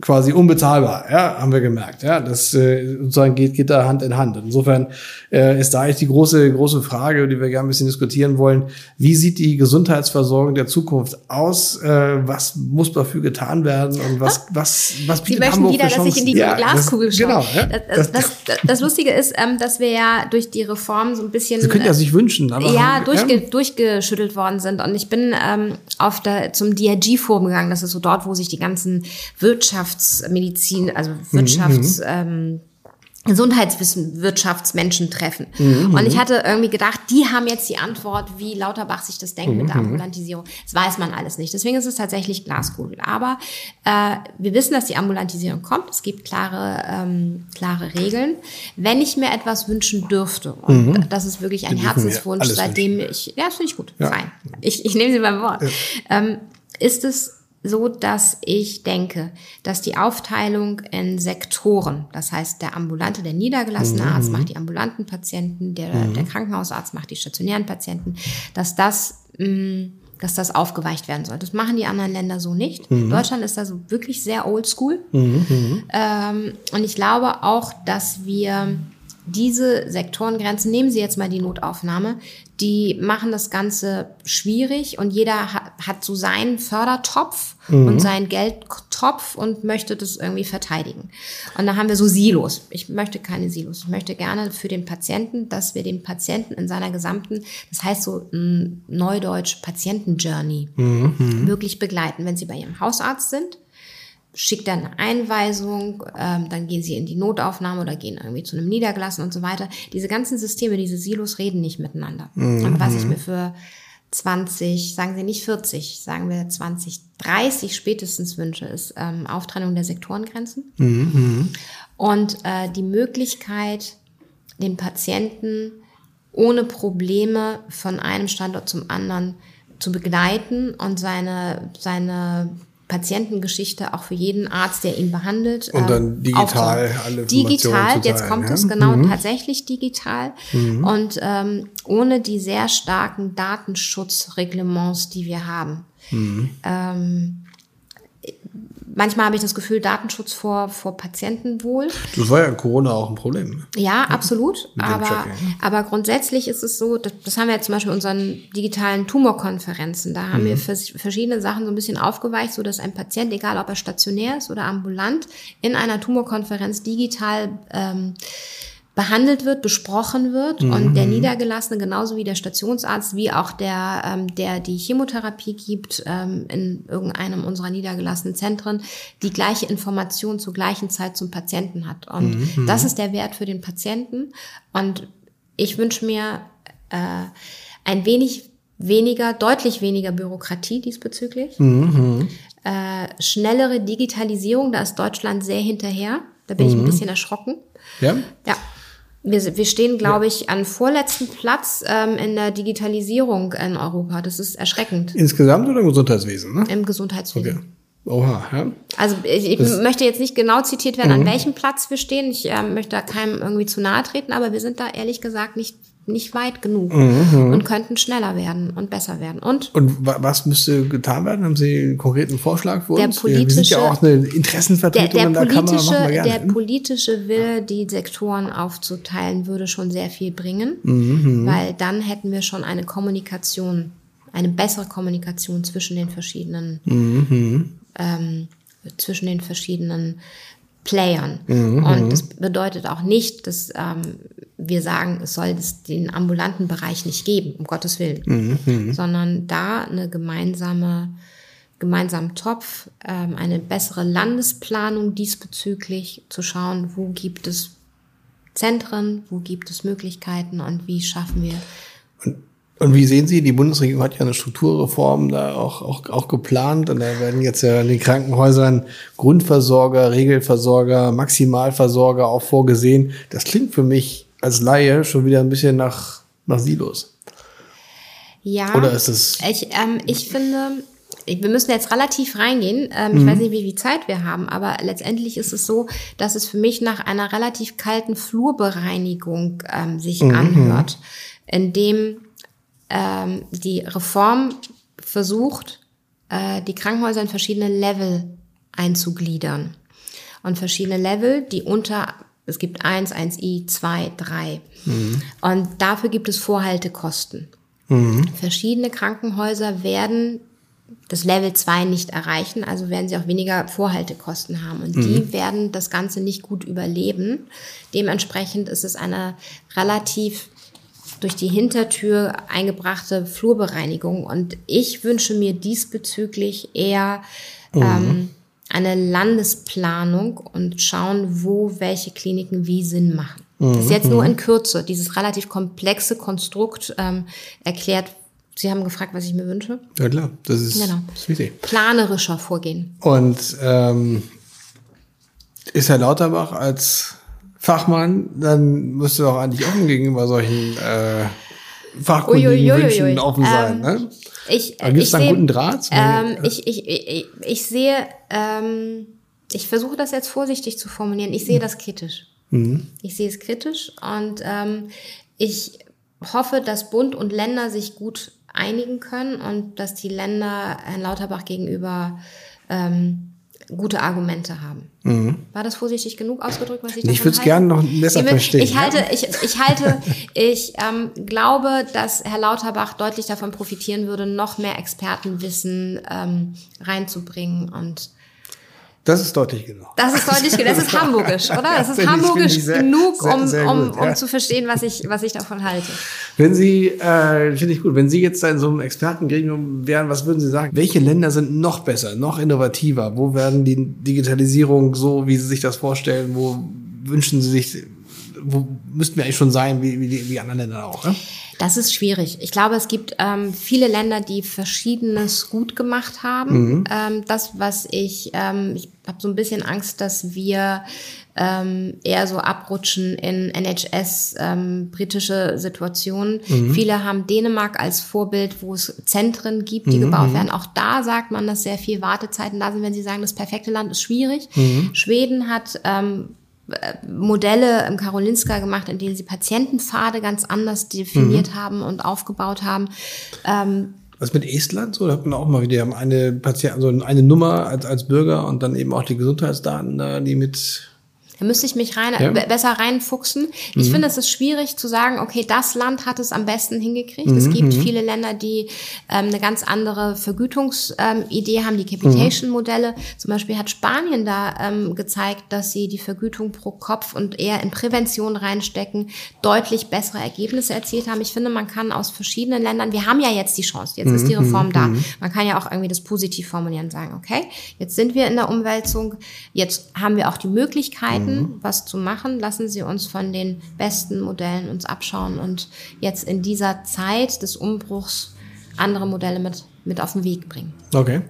B: quasi unbezahlbar, ja, haben wir gemerkt. Ja, das äh, sozusagen geht, geht da Hand in Hand. Insofern äh, ist da eigentlich die große, große Frage, die wir gerne ein bisschen diskutieren wollen. Wie sieht die Gesundheitsversorgung der Zukunft aus? Äh, was muss dafür getan werden? Und was, was, was
C: bietet Sie möchten Hamburg wieder, dass ich in die ja, Glaskugel schaue. Genau, ja, das, das, das, das, Lustige ist, ähm, dass wir ja durch die Reform so ein bisschen.
B: Sie können ja sich wünschen,
C: aber. Ja, durchge, ja. durchgeschüttelt worden sind. Und ich bin ähm, auf der, zum DRG-Forum gegangen. Das ist so dort, wo sich die ganzen Wirtschaft Wirtschaftsmedizin, also Wirtschafts, mhm. ähm, Gesundheitswissen, Wirtschaftsmenschen treffen. Mhm. Und ich hatte irgendwie gedacht, die haben jetzt die Antwort, wie Lauterbach sich das denkt mhm. mit der mhm. Ambulantisierung. Das weiß man alles nicht. Deswegen ist es tatsächlich Glaskugel. Aber äh, wir wissen, dass die Ambulantisierung kommt. Es gibt klare, ähm, klare Regeln. Wenn ich mir etwas wünschen dürfte, und mhm. das ist wirklich ein Herzenswunsch, seitdem ich, ja, das finde ich gut, ja. fein. Ich, ich nehme sie beim Wort. Ja. Ähm, ist es so, dass ich denke, dass die Aufteilung in Sektoren, das heißt der ambulante, der niedergelassene mhm. Arzt macht die ambulanten Patienten, der, mhm. der Krankenhausarzt macht die stationären Patienten, dass das mh, mm, dass das aufgeweicht werden soll. Das machen die anderen Länder so nicht. Mhm. Deutschland ist da so wirklich sehr oldschool. Mhm. mhm. Ähm, und ich glaube auch, dass wir diese Sektorengrenzen, nehmen Sie jetzt mal die Notaufnahme, die machen das Ganze schwierig und jeder hat, hat so seinen Fördertopf mhm. und seinen Geldtopf und möchte das irgendwie verteidigen. Und da haben wir so Silos. Ich möchte keine Silos. Ich möchte gerne für den Patienten, dass wir den Patienten in seiner gesamten, das heißt so ein Neudeutsch Patientenjourney, mhm. wirklich begleiten. Wenn Sie bei Ihrem Hausarzt sind, schickt dann eine Einweisung, ähm, dann gehen sie in die Notaufnahme oder gehen irgendwie zu einem Niedergelassen und so weiter. Diese ganzen Systeme, diese Silos reden nicht miteinander. Mhm. Aber was ich mir für 20, sagen Sie nicht 40, sagen wir 20, 30 spätestens wünsche, ist ähm, Auftrennung der Sektorengrenzen mhm. und äh, die Möglichkeit, den Patienten ohne Probleme von einem Standort zum anderen zu begleiten und seine, seine Patientengeschichte auch für jeden Arzt, der ihn behandelt.
B: Und dann ähm, digital
C: alle Digital, jetzt kommt ja? es genau mhm. tatsächlich digital. Mhm. Und ähm, ohne die sehr starken Datenschutzreglements, die wir haben. Mhm. Ähm, manchmal habe ich das Gefühl, Datenschutz vor, vor Patientenwohl.
B: Das war ja in Corona auch ein Problem.
C: Ja, absolut. Aber, aber grundsätzlich ist es so, das, das haben wir jetzt zum Beispiel in unseren digitalen Tumorkonferenzen. Da haben mhm. wir verschiedene Sachen so ein bisschen aufgeweicht, so dass ein Patient, egal ob er stationär ist oder ambulant, in einer Tumorkonferenz digital ähm, behandelt wird, besprochen wird mhm. und der Niedergelassene genauso wie der Stationsarzt wie auch der, ähm, der die Chemotherapie gibt ähm, in irgendeinem unserer niedergelassenen Zentren die gleiche Information zur gleichen Zeit zum Patienten hat und mhm. das ist der Wert für den Patienten und ich wünsche mir äh, ein wenig weniger, deutlich weniger Bürokratie diesbezüglich, mhm. äh, schnellere Digitalisierung, da ist Deutschland sehr hinterher, da bin ich ein mhm. bisschen erschrocken.
B: Ja.
C: Ja. Wir, wir stehen, glaube ich, an vorletzten Platz ähm, in der Digitalisierung in Europa. Das ist erschreckend.
B: Insgesamt oder im Gesundheitswesen? Ne?
C: Im Gesundheitswesen. Okay.
B: Oha, ja.
C: Also ich, ich möchte jetzt nicht genau zitiert werden, mhm. an welchem Platz wir stehen. Ich äh, möchte da keinem irgendwie zu nahe treten, aber wir sind da ehrlich gesagt nicht nicht weit genug mhm. und könnten schneller werden und besser werden. Und,
B: und was müsste getan werden? Haben Sie einen konkreten Vorschlag für
C: der
B: uns?
C: Politische, wir
B: sind ja auch eine Interessenvertretung
C: der, der politische, Kamera. Gerne, der politische Wille, die Sektoren aufzuteilen, würde schon sehr viel bringen, mhm. weil dann hätten wir schon eine Kommunikation, eine bessere Kommunikation zwischen den verschiedenen, mhm. ähm, zwischen den verschiedenen Playern. Mhm. Und das bedeutet auch nicht, dass ähm, wir sagen, es soll das, den ambulanten Bereich nicht geben, um Gottes Willen, mhm. mhm. sondern da eine gemeinsame, gemeinsamen Topf, ähm, eine bessere Landesplanung diesbezüglich zu schauen, wo gibt es Zentren, wo gibt es Möglichkeiten und wie schaffen wir
B: und wie sehen Sie, die Bundesregierung hat ja eine Strukturreform da auch, auch, auch geplant und da werden jetzt ja in den Krankenhäusern Grundversorger, Regelversorger, Maximalversorger auch vorgesehen. Das klingt für mich als Laie schon wieder ein bisschen nach, nach Silos.
C: Ja.
B: Oder ist es?
C: Ich, ähm, ich finde, wir müssen jetzt relativ reingehen. Ähm, ich mhm. weiß nicht, wie viel Zeit wir haben, aber letztendlich ist es so, dass es für mich nach einer relativ kalten Flurbereinigung ähm, sich mhm. anhört, indem ähm, die Reform versucht, äh, die Krankenhäuser in verschiedene Level einzugliedern. Und verschiedene Level, die unter, es gibt eins, eins I, zwei, drei. Mhm. Und dafür gibt es Vorhaltekosten. Mhm. Verschiedene Krankenhäuser werden das Level 2 nicht erreichen, also werden sie auch weniger Vorhaltekosten haben und mhm. die werden das Ganze nicht gut überleben. Dementsprechend ist es eine relativ durch die Hintertür eingebrachte Flurbereinigung und ich wünsche mir diesbezüglich eher mhm. ähm, eine Landesplanung und schauen, wo welche Kliniken wie Sinn machen. Das ist jetzt nur mhm. in Kürze. Dieses relativ komplexe Konstrukt ähm, erklärt, Sie haben gefragt, was ich mir wünsche.
B: Ja klar, das ist, genau. das ist
C: wichtig. Planerischer Vorgehen.
B: Und ähm, ist Herr Lauterbach als Fachmann, dann müsste doch eigentlich offen gegenüber solchen äh, fachkundigen Wünschen offen sein. Ähm, ne?
C: Ich, Aber gibt es da einen guten Draht? Ähm, ich, ich, ich, ich sehe, ähm, ich versuche das jetzt vorsichtig zu formulieren. Ich sehe das kritisch. Mhm. Ich sehe es kritisch und ähm, ich hoffe, dass Bund und Länder sich gut einigen können und dass die Länder Herrn Lauterbach gegenüber ähm, gute Argumente haben. Mhm. War das vorsichtig genug ausgedrückt, was ich
B: Ich würde es gerne noch besser ich, verstehen.
C: Ich halte, ja? ich, ich halte, ich ähm, glaube, dass Herr Lauterbach deutlich davon profitieren würde, noch mehr Expertenwissen ähm, reinzubringen und
B: das ist deutlich genug.
C: Das ist deutlich genug. Das ist <laughs> hamburgisch, oder? Das ist hamburgisch sehr, genug, um, sehr, sehr um, um ja. zu verstehen, was ich, was ich davon halte.
B: Wenn Sie, äh, finde ich gut, wenn Sie jetzt in so einem Expertengremium wären, was würden Sie sagen? Welche Länder sind noch besser, noch innovativer? Wo werden die Digitalisierung so, wie Sie sich das vorstellen? Wo wünschen Sie sich, wo müssten wir eigentlich schon sein, wie, wie, wie andere Länder auch? Ne?
C: Das ist schwierig. Ich glaube, es gibt ähm, viele Länder, die Verschiedenes gut gemacht haben. Mhm. Ähm, das, was ich, ähm, ich habe so ein bisschen Angst, dass wir ähm, eher so abrutschen in NHS ähm, britische Situationen. Mhm. Viele haben Dänemark als Vorbild, wo es Zentren gibt, die mhm. gebaut werden. Auch da sagt man, dass sehr viel Wartezeiten da sind. Wenn Sie sagen, das perfekte Land ist schwierig. Mhm. Schweden hat ähm, Modelle im Karolinska gemacht, in denen sie Patientenpfade ganz anders definiert mhm. haben und aufgebaut haben.
B: Ähm, was mit Estland so? Da hat man auch mal wieder, haben eine Patient, also eine Nummer als, als Bürger und dann eben auch die Gesundheitsdaten, die mit
C: da müsste ich mich rein, ja. besser reinfuchsen. Ich mhm. finde, es ist schwierig zu sagen, okay, das Land hat es am besten hingekriegt. Mhm. Es gibt mhm. viele Länder, die ähm, eine ganz andere Vergütungsidee ähm, haben, die Capitation-Modelle. Zum Beispiel hat Spanien da ähm, gezeigt, dass sie die Vergütung pro Kopf und eher in Prävention reinstecken, deutlich bessere Ergebnisse erzielt haben. Ich finde, man kann aus verschiedenen Ländern, wir haben ja jetzt die Chance, jetzt mhm. ist die mhm. Reform da. Mhm. Man kann ja auch irgendwie das positiv formulieren und sagen, okay, jetzt sind wir in der Umwälzung, jetzt haben wir auch die Möglichkeit, Möglichkeiten, mhm. was zu machen. Lassen Sie uns von den besten Modellen uns abschauen und jetzt in dieser Zeit des Umbruchs andere Modelle mit mit auf den Weg bringen.
B: Okay.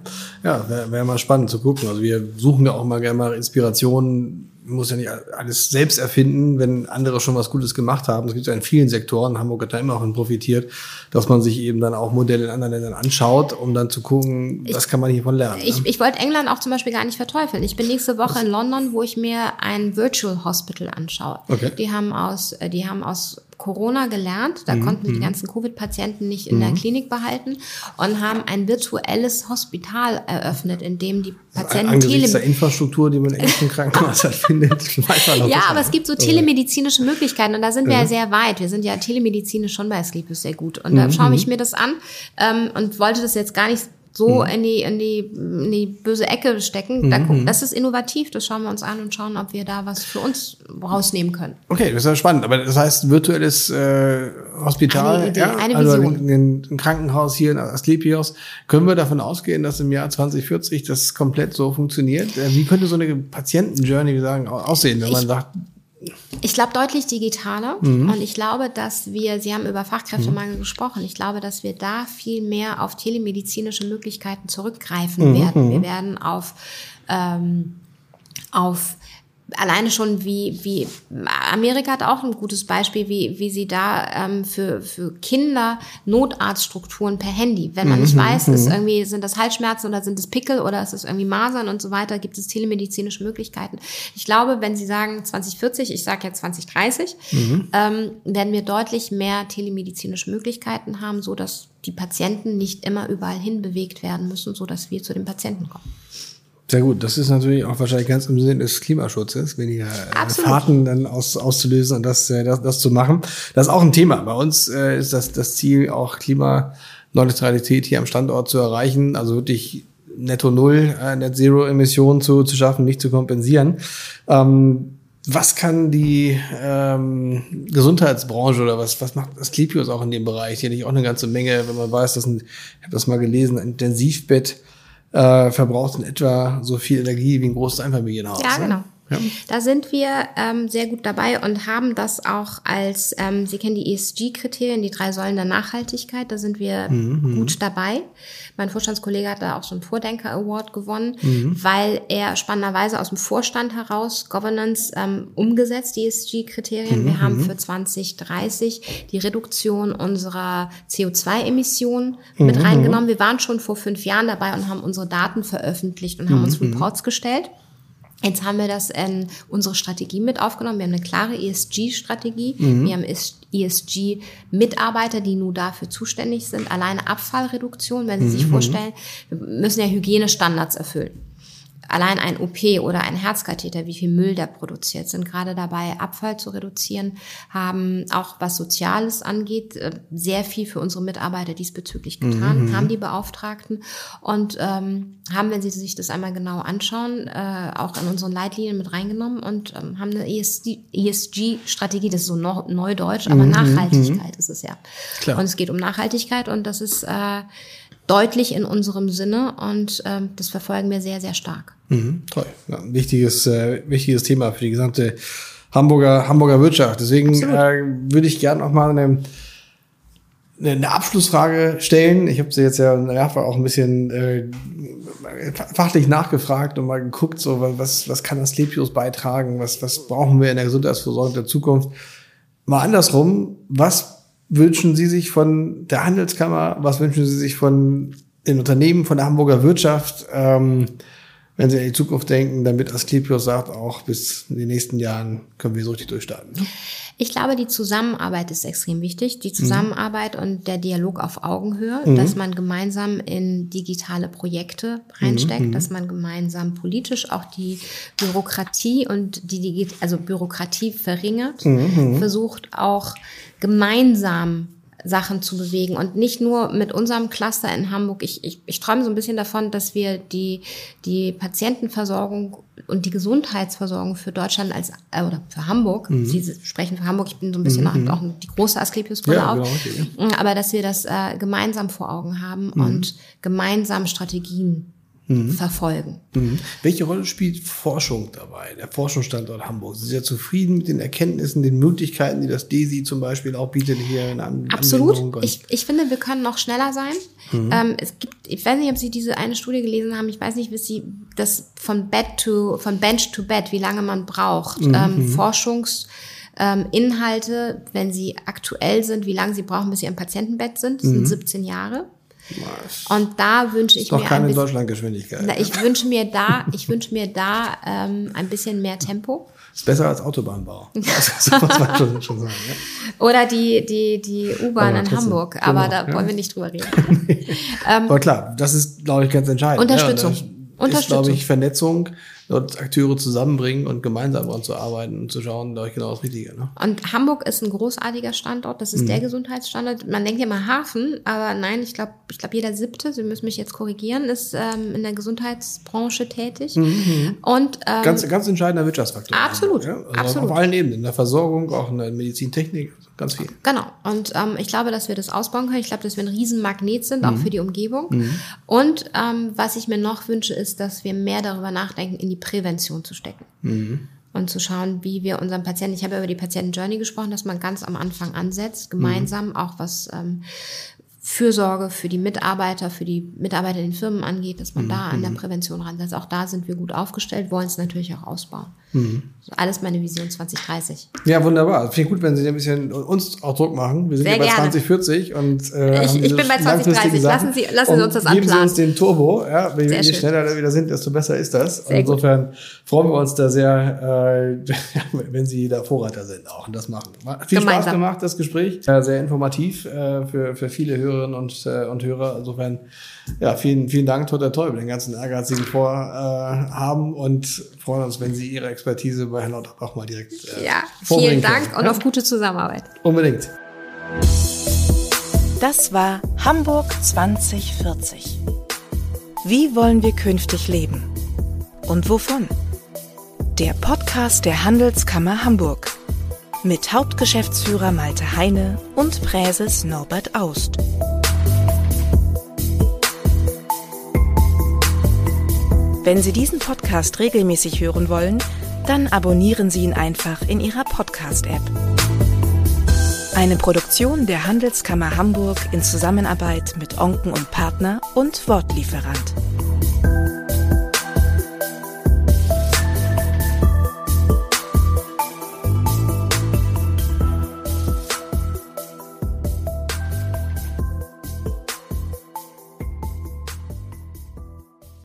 B: Ja, wäre wär mal spannend zu gucken. Also wir suchen ja auch mal gerne mal Inspirationen muss ja nicht alles selbst erfinden, wenn andere schon was Gutes gemacht haben. Das gibt es ja in vielen Sektoren. Hamburg hat da immer auch profitiert, dass man sich eben dann auch Modelle in anderen Ländern anschaut, um dann zu gucken, was kann man hiervon lernen.
C: Ich, ne? ich wollte England auch zum Beispiel gar nicht verteufeln. Ich bin nächste Woche was? in London, wo ich mir ein Virtual Hospital anschaue. Okay. Die haben aus, äh, die haben aus Corona gelernt. Da mhm. konnten wir die mhm. ganzen Covid-Patienten nicht in mhm. der Klinik behalten und haben ein virtuelles Hospital eröffnet, in dem die Patienten
B: Angesichts der Infrastruktur, die man in echten Krankenhäusern <laughs> findet.
C: ja, aber es gibt so telemedizinische Möglichkeiten und da sind wir ja sehr weit. Wir sind ja telemedizinisch schon bei Sleepus sehr gut. Und da mhm. schaue ich mir das an ähm, und wollte das jetzt gar nicht so mhm. in, die, in, die, in die böse Ecke stecken. Da gucken, mhm. das ist innovativ, das schauen wir uns an und schauen, ob wir da was für uns rausnehmen können.
B: Okay, das ist ja spannend. Aber das heißt, virtuelles äh, Hospital, eine, Idee, ja, eine also ein, ein, Krankenhaus hier in Asklepios. Können wir davon ausgehen, dass im Jahr 2040 das komplett so funktioniert? Äh, wie könnte so eine Patientenjourney, wie sagen, aussehen, wenn man sagt,
C: ich glaube deutlich digitaler mhm. und ich glaube, dass wir, Sie haben über Fachkräftemangel mhm. gesprochen, ich glaube, dass wir da viel mehr auf telemedizinische Möglichkeiten zurückgreifen mhm. werden. Wir mhm. werden auf, ähm, auf alleine schon wie, wie Amerika hat auch ein gutes Beispiel, wie, wie sie da ähm, für, für Kinder Notarztstrukturen per Handy, wenn man nicht mhm, weiß, ist mhm. irgendwie, sind das Halsschmerzen oder sind es Pickel oder ist es irgendwie Masern und so weiter, gibt es telemedizinische Möglichkeiten. Ich glaube, wenn Sie sagen 2040, ich sage ja 2030, mhm. ähm, werden wir deutlich mehr telemedizinische Möglichkeiten haben, so dass die Patienten nicht immer überall hin bewegt werden müssen, so dass wir zu den Patienten kommen.
B: Sehr gut, das ist natürlich auch wahrscheinlich ganz im Sinne des Klimaschutzes, weniger äh, Fahrten dann aus, auszulösen und das, äh, das, das zu machen. Das ist auch ein Thema. Bei uns äh, ist das, das Ziel, auch Klimaneutralität hier am Standort zu erreichen, also wirklich netto null, äh, Net Zero Emissionen zu, zu schaffen, nicht zu kompensieren. Ähm, was kann die ähm, Gesundheitsbranche oder was, was macht das Klepios auch in dem Bereich? Hier nicht auch eine ganze Menge, wenn man weiß, dass ein, ich habe das mal gelesen, ein Intensivbett äh, verbraucht in etwa so viel Energie wie ein großes Einfamilienhaus.
C: Ja, ne? Ja. Da sind wir ähm, sehr gut dabei und haben das auch als, ähm, Sie kennen die ESG-Kriterien, die drei Säulen der Nachhaltigkeit, da sind wir mhm, mhm. gut dabei. Mein Vorstandskollege hat da auch so einen Vordenker-Award gewonnen, mhm. weil er spannenderweise aus dem Vorstand heraus Governance ähm, umgesetzt, die ESG-Kriterien. Mhm. Wir haben mhm. für 2030 die Reduktion unserer CO2-Emissionen mit mhm, reingenommen. Wir waren schon vor fünf Jahren dabei und haben unsere Daten veröffentlicht und haben uns Reports gestellt. Jetzt haben wir das in unsere Strategie mit aufgenommen. Wir haben eine klare ESG-Strategie. Mhm. Wir haben ESG-Mitarbeiter, die nur dafür zuständig sind. Alleine Abfallreduktion, wenn Sie mhm. sich vorstellen, wir müssen ja Hygienestandards erfüllen allein ein OP oder ein Herzkatheter, wie viel Müll der produziert, sind gerade dabei, Abfall zu reduzieren, haben auch was Soziales angeht, äh, sehr viel für unsere Mitarbeiter diesbezüglich getan, mhm. haben die Beauftragten und ähm, haben, wenn Sie sich das einmal genau anschauen, äh, auch in unseren Leitlinien mit reingenommen und ähm, haben eine ESG-Strategie, das ist so neudeutsch, aber mhm. Nachhaltigkeit mhm. ist es ja. Klar. Und es geht um Nachhaltigkeit und das ist äh, deutlich in unserem Sinne und ähm, das verfolgen wir sehr, sehr stark.
B: Mhm, toll. Ja, wichtiges, äh, wichtiges Thema für die gesamte Hamburger, Hamburger Wirtschaft. Deswegen äh, würde ich gerne noch mal eine, eine Abschlussfrage stellen. Ich habe sie jetzt ja mehrfach auch ein bisschen äh, fachlich nachgefragt und mal geguckt, so was, was kann das Lepios beitragen, was, was brauchen wir in der Gesundheitsversorgung der Zukunft. Mal andersrum, was wünschen Sie sich von der Handelskammer? Was wünschen Sie sich von den Unternehmen, von der Hamburger Wirtschaft, ähm, wenn Sie an die Zukunft denken, damit Asklepios sagt, auch bis in den nächsten Jahren können wir so richtig durchstarten? Ne?
C: Ich glaube, die Zusammenarbeit ist extrem wichtig. Die Zusammenarbeit mhm. und der Dialog auf Augenhöhe, mhm. dass man gemeinsam in digitale Projekte reinsteckt, mhm. dass man gemeinsam politisch auch die Bürokratie und die Digi also Bürokratie verringert, mhm. versucht auch gemeinsam Sachen zu bewegen und nicht nur mit unserem Cluster in Hamburg. Ich, ich, ich träume so ein bisschen davon, dass wir die, die Patientenversorgung und die Gesundheitsversorgung für Deutschland als äh, oder für Hamburg, mhm. Sie sprechen für Hamburg, ich bin so ein bisschen mhm. auch die große Asklepios-Brille ja, auf, genau, aber dass wir das äh, gemeinsam vor Augen haben mhm. und gemeinsam Strategien mhm. verfolgen.
B: Mhm. Welche Rolle spielt Forschung dabei, der Forschungsstandort Hamburg? Sie sind ja zufrieden mit den Erkenntnissen, den Möglichkeiten, die das DESI zum Beispiel auch bietet hier in An
C: Absolut. Ich, ich finde, wir können noch schneller sein. Mhm. Ähm, es gibt, ich weiß nicht, ob Sie diese eine Studie gelesen haben. Ich weiß nicht, wie Sie das von Bed to, von Bench to Bed, wie lange man braucht. Mhm. Ähm, Forschungs ähm, Inhalte, wenn sie aktuell sind, wie lange sie brauchen, bis sie am Patientenbett sind. Das sind 17 mhm. Jahre. Und da wünsche ich
B: doch
C: mir
B: keine Deutschlandgeschwindigkeit.
C: Ich wünsche mir da, ich wünsche mir da ähm, ein bisschen mehr Tempo.
B: Ist besser als Autobahnbau. <laughs> Das muss schon, schon sagen. Ja.
C: Oder die die die U-Bahn in Hamburg, aber genau, da ja. wollen wir nicht drüber reden. <laughs>
B: ähm, aber klar, das ist glaube ich ganz entscheidend.
C: Unterstützung. Ja,
B: Unterstützung. Ist, glaube ich, Vernetzung dort Akteure zusammenbringen und gemeinsam daran zu arbeiten und zu schauen, da ich genau das Richtige. Ne?
C: Und Hamburg ist ein großartiger Standort, das ist mhm. der Gesundheitsstandort. Man denkt ja mal Hafen, aber nein, ich glaube, ich glaube, jeder siebte, Sie müssen mich jetzt korrigieren, ist ähm, in der Gesundheitsbranche tätig. Mhm. Und
B: ähm, ganz, ganz entscheidender Wirtschaftsfaktor.
C: Absolut. Ja?
B: Also
C: absolut.
B: Auf allen Ebenen, in der Versorgung, auch in der Medizintechnik, ganz viel.
C: Genau. Und ähm, ich glaube, dass wir das ausbauen können. Ich glaube, dass wir ein Riesenmagnet sind, mhm. auch für die Umgebung. Mhm. Und ähm, was ich mir noch wünsche, ist, dass wir mehr darüber nachdenken, in die Prävention zu stecken. Mhm. Und zu schauen, wie wir unseren Patienten, ich habe über die Patienten-Journey gesprochen, dass man ganz am Anfang ansetzt, gemeinsam mhm. auch was ähm, Fürsorge für die Mitarbeiter, für die Mitarbeiter in den Firmen angeht, dass man
B: Mhm.
C: da an der Prävention ransetzt. Auch da sind wir gut aufgestellt, wollen es natürlich auch ausbauen.
B: Mhm.
C: Alles meine Vision 2030.
B: Ja, wunderbar. Finde ich gut, wenn Sie ein bisschen uns auch Druck machen. Wir sind
C: Sehr
B: ja bei
C: gerne.
B: 2040 und äh,
C: Ich- ich bin bei
B: langfristigen
C: 2030.
B: Sachen.
C: Lassen Sie- lassen Sie uns das
B: Geben Sie
C: anplanen.
B: uns den Turbo. Ja, je, je schneller wir wieder sind, desto besser ist das. Insofern freuen wir uns da sehr, äh, <laughs> wenn Sie da Vorreiter sind auch und das machen. Hat Viel Spaß
C: Gemeinsam.
B: gemacht, das Gespräch. Ja, sehr informativ äh, für, für viele Hörerinnen und, äh, und Hörer. Insofern, ja, vielen, vielen Dank, Total Toll, mit den ganzen Ehrgeiz, den Sie vorhaben äh, haben und freuen uns, wenn Sie Ihre Expertise bei Herrn Lauterbach mal direkt äh,
C: Ja, vielen Dank
B: können.
C: und
B: Ja?
C: auf gute Zusammenarbeit.
B: Unbedingt.
A: Das war Hamburg 2040. Wie wollen wir künftig leben? Und wovon? Der Podcast der Handelskammer Hamburg. Mit Hauptgeschäftsführer Malte Heine und Präses Norbert Aust. Wenn Sie diesen Podcast regelmäßig hören wollen, dann abonnieren Sie ihn einfach in Ihrer Podcast-App. Eine Produktion der Handelskammer Hamburg in Zusammenarbeit mit Onken und Partner und Wortlieferant.